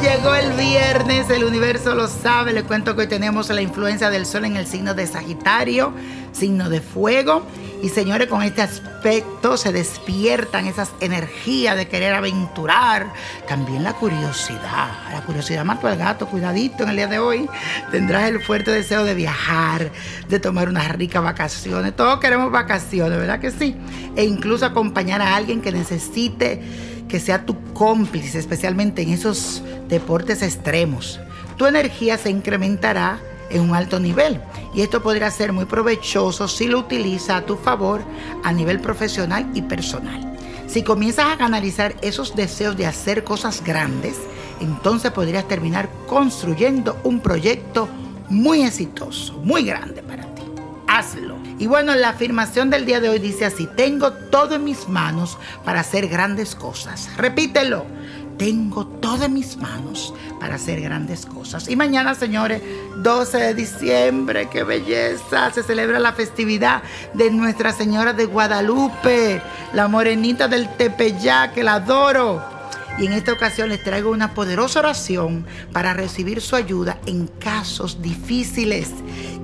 llegó el viernes, el universo lo sabe. Les cuento que hoy tenemos la influencia del sol en el signo de Sagitario, signo de fuego. Y señores, con este aspecto se despiertan esas energías de querer aventurar. También la curiosidad. La curiosidad mató al gato, cuidadito en el día de hoy. Tendrás el fuerte deseo de viajar, de tomar unas ricas vacaciones. Todos queremos vacaciones, ¿verdad que sí? E incluso acompañar a alguien que necesite que sea tu cómplice, especialmente en esos deportes extremos. Tu energía se incrementará en un alto nivel y esto podría ser muy provechoso si lo utiliza a tu favor a nivel profesional y personal. Si comienzas a canalizar esos deseos de hacer cosas grandes, entonces podrías terminar construyendo un proyecto muy exitoso, muy grande. Hazlo. Y bueno, la afirmación del día de hoy dice así, tengo todo en mis manos para hacer grandes cosas. Repítelo, tengo todo en mis manos para hacer grandes cosas. Y mañana, señores, 12 de diciembre, qué belleza, se celebra la festividad de Nuestra Señora de Guadalupe, la morenita del Tepeyac, que la adoro. Y en esta ocasión les traigo una poderosa oración para recibir su ayuda en casos difíciles.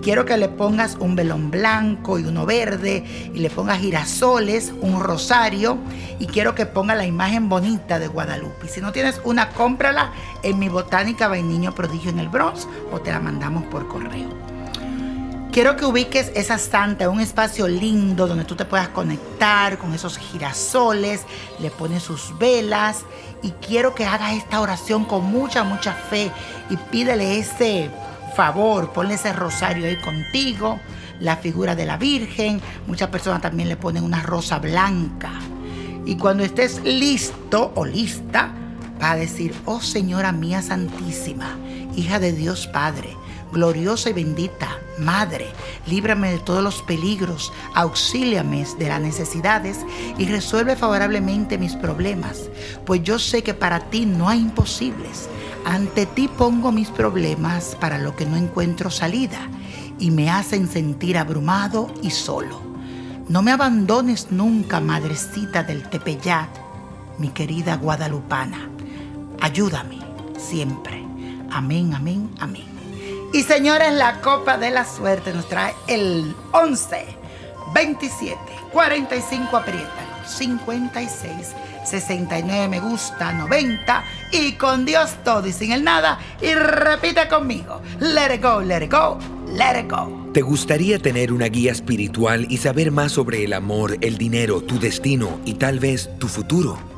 Quiero que le pongas un velón blanco y uno verde y le pongas girasoles, un rosario y quiero que ponga la imagen bonita de Guadalupe. Si no tienes una, cómprala en mi botánica Vainiño Prodigio en el Bronx o te la mandamos por correo. Quiero que ubiques esa santa en un espacio lindo donde tú te puedas conectar con esos girasoles, le pones sus velas y quiero que hagas esta oración con mucha, mucha fe y pídele ese favor, ponle ese rosario ahí contigo, la figura de la Virgen, muchas personas también le ponen una rosa blanca. Y cuando estés listo o lista, va a decir, oh Señora mía Santísima, hija de Dios Padre, gloriosa y bendita, Madre, líbrame de todos los peligros, auxíliame de las necesidades y resuelve favorablemente mis problemas, pues yo sé que para ti no hay imposibles. Ante ti pongo mis problemas para lo que no encuentro salida y me hacen sentir abrumado y solo. No me abandones nunca, madrecita del Tepeyat, mi querida guadalupana. Ayúdame siempre. Amén, amén, amén. Y señores, la copa de la suerte nos trae el 11, 27, 45 apriétalo, 56, 69 me gusta, 90 y con Dios todo y sin el nada. Y repite conmigo, let it go, let it go, let it go. ¿Te gustaría tener una guía espiritual y saber más sobre el amor, el dinero, tu destino y tal vez tu futuro?